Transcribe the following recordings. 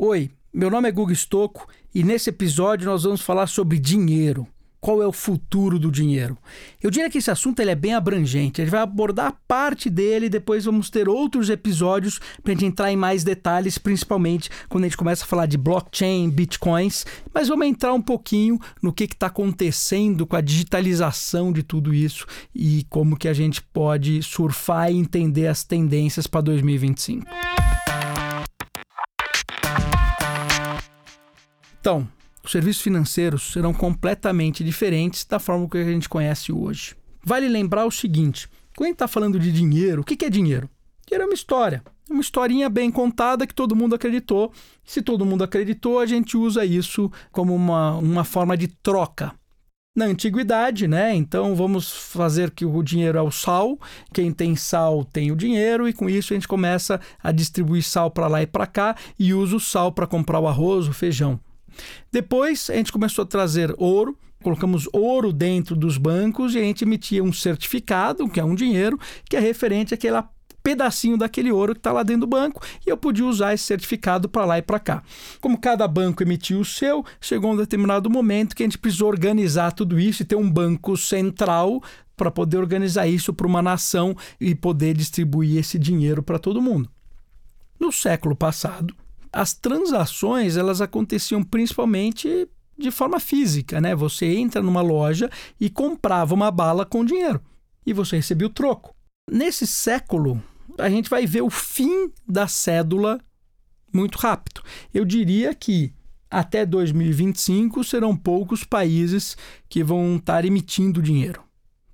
Oi, meu nome é Guga Stocco e nesse episódio nós vamos falar sobre dinheiro. Qual é o futuro do dinheiro? Eu diria que esse assunto ele é bem abrangente. A gente vai abordar parte dele e depois vamos ter outros episódios para a gente entrar em mais detalhes, principalmente quando a gente começa a falar de blockchain, bitcoins. Mas vamos entrar um pouquinho no que está acontecendo com a digitalização de tudo isso e como que a gente pode surfar e entender as tendências para 2025. Então, os serviços financeiros serão completamente diferentes da forma que a gente conhece hoje. Vale lembrar o seguinte: quando a gente está falando de dinheiro, o que é dinheiro? Dinheiro é uma história. Uma historinha bem contada que todo mundo acreditou. Se todo mundo acreditou, a gente usa isso como uma, uma forma de troca. Na antiguidade, né? Então vamos fazer que o dinheiro é o sal. Quem tem sal tem o dinheiro, e com isso a gente começa a distribuir sal para lá e para cá e usa o sal para comprar o arroz, o feijão. Depois a gente começou a trazer ouro, colocamos ouro dentro dos bancos e a gente emitia um certificado, que é um dinheiro, que é referente àquele pedacinho daquele ouro que está lá dentro do banco e eu podia usar esse certificado para lá e para cá. Como cada banco emitiu o seu, chegou um determinado momento que a gente precisou organizar tudo isso e ter um banco central para poder organizar isso para uma nação e poder distribuir esse dinheiro para todo mundo. No século passado, as transações elas aconteciam principalmente de forma física, né? Você entra numa loja e comprava uma bala com dinheiro e você recebia o troco. Nesse século, a gente vai ver o fim da cédula muito rápido. Eu diria que até 2025 serão poucos países que vão estar emitindo dinheiro.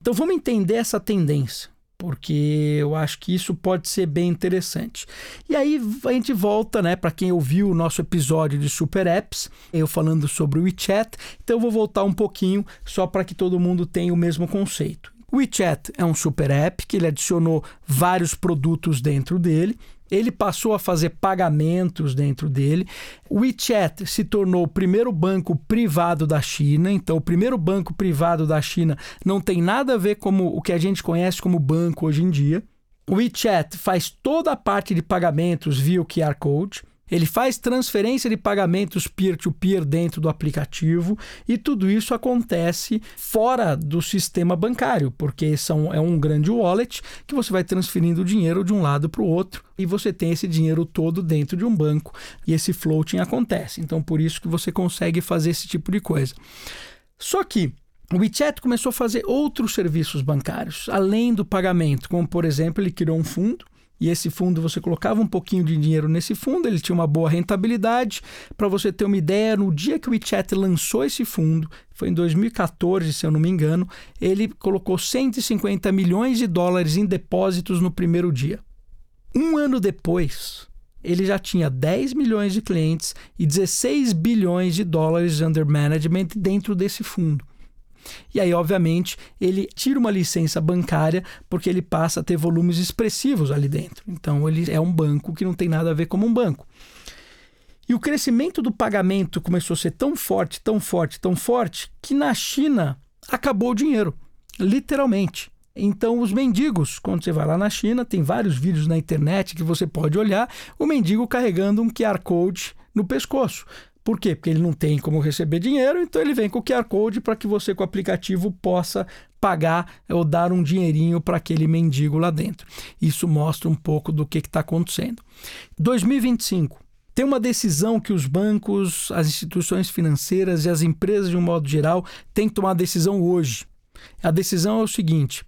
Então vamos entender essa tendência porque eu acho que isso pode ser bem interessante. E aí a gente volta, né, para quem ouviu o nosso episódio de Super Apps, eu falando sobre o WeChat, então eu vou voltar um pouquinho só para que todo mundo tenha o mesmo conceito. WeChat é um super app que ele adicionou vários produtos dentro dele ele passou a fazer pagamentos dentro dele. O WeChat se tornou o primeiro banco privado da China. Então, o primeiro banco privado da China não tem nada a ver com o que a gente conhece como banco hoje em dia. O WeChat faz toda a parte de pagamentos via o QR Code. Ele faz transferência de pagamentos peer-to-peer dentro do aplicativo e tudo isso acontece fora do sistema bancário, porque são, é um grande wallet que você vai transferindo o dinheiro de um lado para o outro e você tem esse dinheiro todo dentro de um banco e esse floating acontece. Então, por isso que você consegue fazer esse tipo de coisa. Só que o WeChat começou a fazer outros serviços bancários, além do pagamento, como por exemplo, ele criou um fundo e esse fundo você colocava um pouquinho de dinheiro nesse fundo, ele tinha uma boa rentabilidade. Para você ter uma ideia, no dia que o WeChat lançou esse fundo, foi em 2014, se eu não me engano, ele colocou 150 milhões de dólares em depósitos no primeiro dia. Um ano depois, ele já tinha 10 milhões de clientes e 16 bilhões de dólares under management dentro desse fundo. E aí, obviamente, ele tira uma licença bancária porque ele passa a ter volumes expressivos ali dentro. Então, ele é um banco que não tem nada a ver como um banco. E o crescimento do pagamento começou a ser tão forte, tão forte, tão forte, que na China acabou o dinheiro, literalmente. Então, os mendigos, quando você vai lá na China, tem vários vídeos na internet que você pode olhar, o mendigo carregando um QR Code no pescoço. Por quê? Porque ele não tem como receber dinheiro, então ele vem com o QR Code para que você, com o aplicativo, possa pagar ou dar um dinheirinho para aquele mendigo lá dentro. Isso mostra um pouco do que está acontecendo. 2025. Tem uma decisão que os bancos, as instituições financeiras e as empresas, de um modo geral, têm que tomar a decisão hoje. A decisão é o seguinte: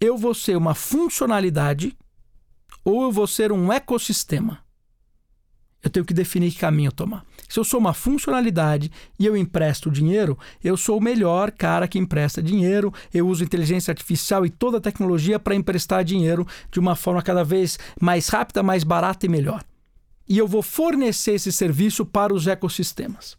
eu vou ser uma funcionalidade ou eu vou ser um ecossistema? Eu tenho que definir que caminho tomar. Se eu sou uma funcionalidade e eu empresto dinheiro, eu sou o melhor cara que empresta dinheiro. Eu uso inteligência artificial e toda a tecnologia para emprestar dinheiro de uma forma cada vez mais rápida, mais barata e melhor. E eu vou fornecer esse serviço para os ecossistemas.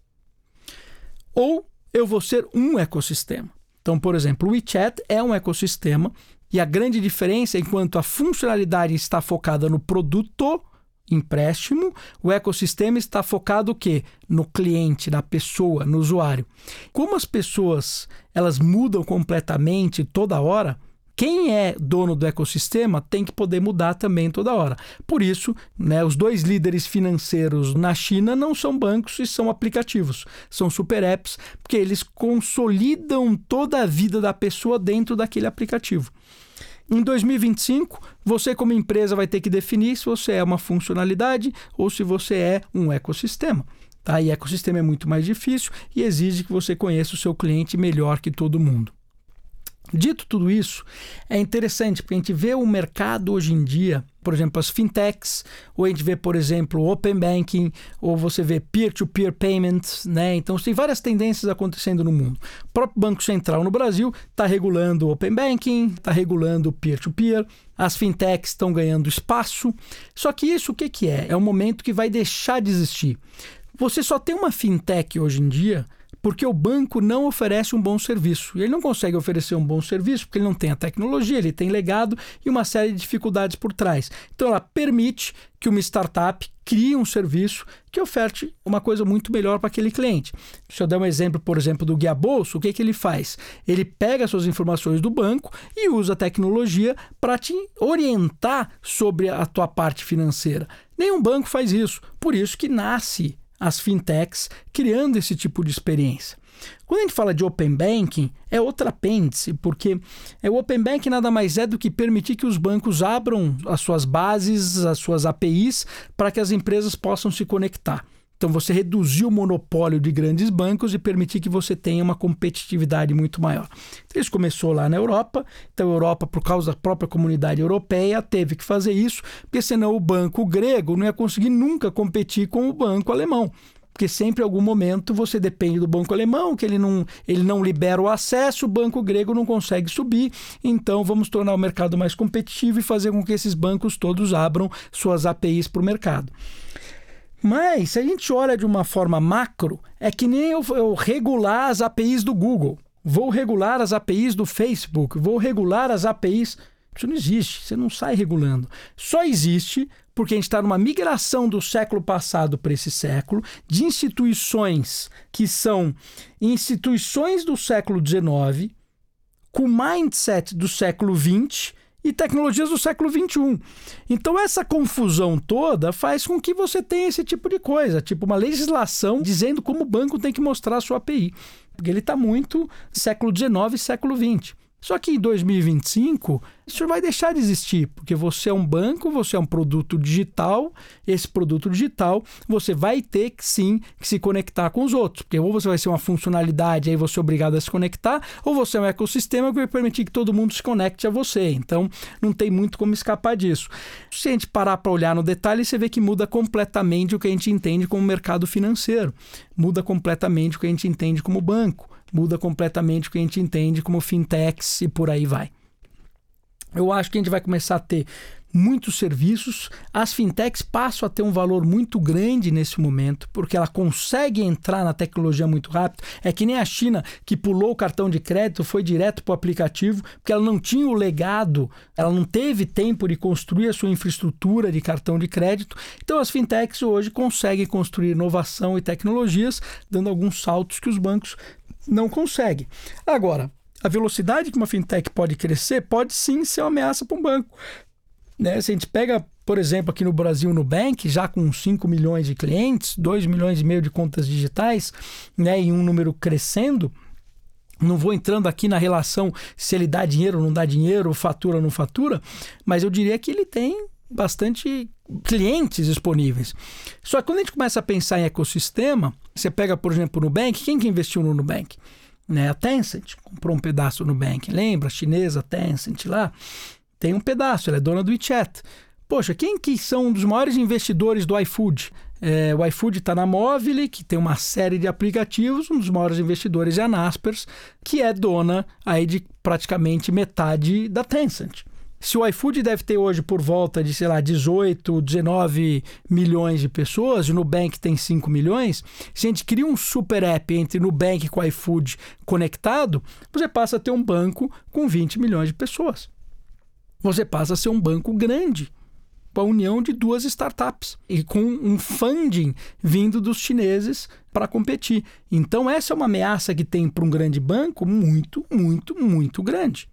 Ou eu vou ser um ecossistema. Então, por exemplo, o WeChat é um ecossistema e a grande diferença, enquanto a funcionalidade está focada no produto, empréstimo, o ecossistema está focado o quê? No cliente, na pessoa, no usuário. Como as pessoas elas mudam completamente toda hora, quem é dono do ecossistema tem que poder mudar também toda hora. Por isso, né, os dois líderes financeiros na China não são bancos e são aplicativos, são super apps, porque eles consolidam toda a vida da pessoa dentro daquele aplicativo. Em 2025, você, como empresa, vai ter que definir se você é uma funcionalidade ou se você é um ecossistema. Tá? E ecossistema é muito mais difícil e exige que você conheça o seu cliente melhor que todo mundo. Dito tudo isso, é interessante porque a gente vê o mercado hoje em dia, por exemplo, as fintechs, ou a gente vê, por exemplo, open banking, ou você vê peer-to-peer payments, né? Então tem várias tendências acontecendo no mundo. O próprio Banco Central no Brasil está regulando o open banking, está regulando o peer-to-peer, as fintechs estão ganhando espaço. Só que isso o que, que é? É um momento que vai deixar de existir. Você só tem uma fintech hoje em dia porque o banco não oferece um bom serviço. Ele não consegue oferecer um bom serviço porque ele não tem a tecnologia, ele tem legado e uma série de dificuldades por trás. Então ela permite que uma startup crie um serviço que oferte uma coisa muito melhor para aquele cliente. Se eu der um exemplo, por exemplo, do guia bolso, o que, que ele faz? Ele pega suas informações do banco e usa a tecnologia para te orientar sobre a tua parte financeira. Nenhum banco faz isso. Por isso que nasce as fintechs criando esse tipo de experiência. Quando a gente fala de Open Banking, é outra apêndice, porque é o Open Banking nada mais é do que permitir que os bancos abram as suas bases, as suas APIs, para que as empresas possam se conectar. Então, você reduzir o monopólio de grandes bancos e permitir que você tenha uma competitividade muito maior. Então, isso começou lá na Europa. Então, a Europa, por causa da própria comunidade europeia, teve que fazer isso, porque senão o banco grego não ia conseguir nunca competir com o banco alemão porque sempre em algum momento você depende do banco alemão, que ele não, ele não libera o acesso, o banco grego não consegue subir, então vamos tornar o mercado mais competitivo e fazer com que esses bancos todos abram suas APIs para o mercado. Mas, se a gente olha de uma forma macro, é que nem eu, eu regular as APIs do Google. Vou regular as APIs do Facebook, vou regular as APIs. Isso não existe, você não sai regulando. Só existe porque a gente está numa migração do século passado para esse século, de instituições que são instituições do século XIX, com mindset do século XX e tecnologias do século XXI. Então, essa confusão toda faz com que você tenha esse tipo de coisa, tipo uma legislação dizendo como o banco tem que mostrar a sua API. Porque ele está muito século XIX século XX. Só que em 2025 isso vai deixar de existir, porque você é um banco, você é um produto digital, esse produto digital você vai ter que sim que se conectar com os outros, porque ou você vai ser uma funcionalidade aí você é obrigado a se conectar, ou você é um ecossistema que vai permitir que todo mundo se conecte a você. Então não tem muito como escapar disso. Se a gente parar para olhar no detalhe, você vê que muda completamente o que a gente entende como mercado financeiro, muda completamente o que a gente entende como banco muda completamente o que a gente entende como fintechs e por aí vai. Eu acho que a gente vai começar a ter muitos serviços. As fintechs passam a ter um valor muito grande nesse momento, porque ela consegue entrar na tecnologia muito rápido. É que nem a China, que pulou o cartão de crédito, foi direto para o aplicativo, porque ela não tinha o legado, ela não teve tempo de construir a sua infraestrutura de cartão de crédito. Então, as fintechs hoje conseguem construir inovação e tecnologias, dando alguns saltos que os bancos não consegue. Agora, a velocidade que uma fintech pode crescer pode sim ser uma ameaça para um banco. Né? Se a gente pega, por exemplo, aqui no Brasil, no Bank, já com 5 milhões de clientes, 2 milhões e meio de contas digitais, né? e um número crescendo, não vou entrando aqui na relação se ele dá dinheiro ou não dá dinheiro, fatura ou não fatura, mas eu diria que ele tem bastante clientes disponíveis. Só que quando a gente começa a pensar em ecossistema, você pega, por exemplo, o Nubank, quem que investiu no Nubank? Né? A Tencent comprou um pedaço no Nubank, lembra? A chinesa Tencent lá tem um pedaço, ela é dona do WeChat. Poxa, quem que são um dos maiores investidores do iFood? É, o iFood está na Móvel, que tem uma série de aplicativos. Um dos maiores investidores é a Naspers, que é dona aí de praticamente metade da Tencent. Se o iFood deve ter hoje por volta de, sei lá, 18, 19 milhões de pessoas, e o Nubank tem 5 milhões, se a gente cria um super app entre Nubank e o iFood conectado, você passa a ter um banco com 20 milhões de pessoas. Você passa a ser um banco grande, com a união de duas startups e com um funding vindo dos chineses para competir. Então, essa é uma ameaça que tem para um grande banco muito, muito, muito grande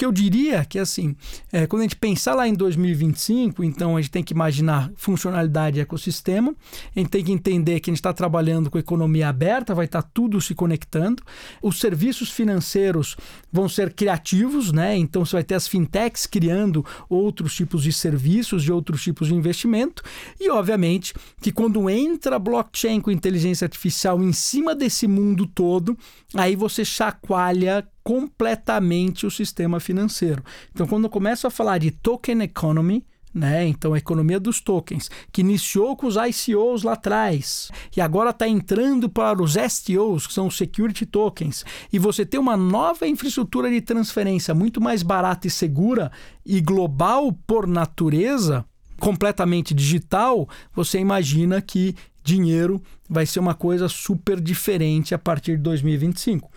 que eu diria que, assim, é, quando a gente pensar lá em 2025, então a gente tem que imaginar funcionalidade e ecossistema, a gente tem que entender que a gente está trabalhando com economia aberta, vai estar tá tudo se conectando. Os serviços financeiros vão ser criativos, né? Então você vai ter as fintechs criando outros tipos de serviços e outros tipos de investimento. E, obviamente, que quando entra blockchain com inteligência artificial em cima desse mundo todo, aí você chacoalha completamente o sistema financeiro. Então, quando eu começo a falar de token economy, né? Então, a economia dos tokens, que iniciou com os ICOs lá atrás e agora está entrando para os STOs, que são os Security Tokens, e você tem uma nova infraestrutura de transferência muito mais barata e segura e global por natureza, completamente digital, você imagina que dinheiro vai ser uma coisa super diferente a partir de 2025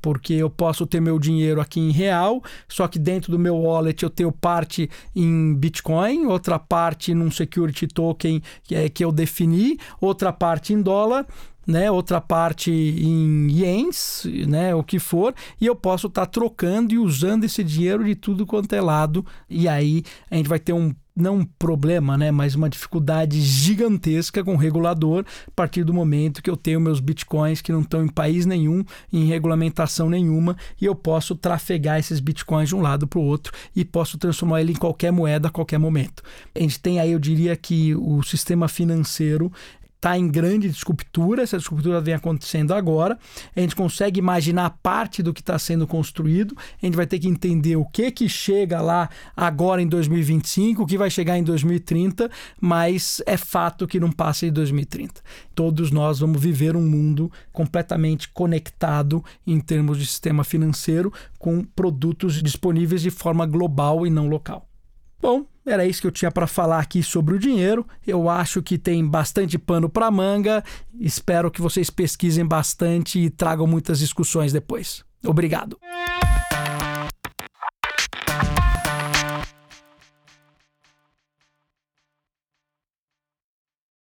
porque eu posso ter meu dinheiro aqui em real, só que dentro do meu wallet eu tenho parte em Bitcoin, outra parte num security token que, é, que eu defini, outra parte em dólar. Né, outra parte em ienes, né, o que for, e eu posso estar tá trocando e usando esse dinheiro de tudo quanto é lado, e aí a gente vai ter um não um problema, né, mas uma dificuldade gigantesca com o regulador a partir do momento que eu tenho meus bitcoins que não estão em país nenhum, em regulamentação nenhuma, e eu posso trafegar esses bitcoins de um lado para o outro e posso transformar ele em qualquer moeda a qualquer momento. A gente tem aí, eu diria que o sistema financeiro está em grande disruptura, essa disruptura vem acontecendo agora. A gente consegue imaginar parte do que está sendo construído, a gente vai ter que entender o que que chega lá agora em 2025, o que vai chegar em 2030, mas é fato que não passa de 2030. Todos nós vamos viver um mundo completamente conectado em termos de sistema financeiro, com produtos disponíveis de forma global e não local. Bom, era isso que eu tinha para falar aqui sobre o dinheiro. Eu acho que tem bastante pano para manga. Espero que vocês pesquisem bastante e tragam muitas discussões depois. Obrigado.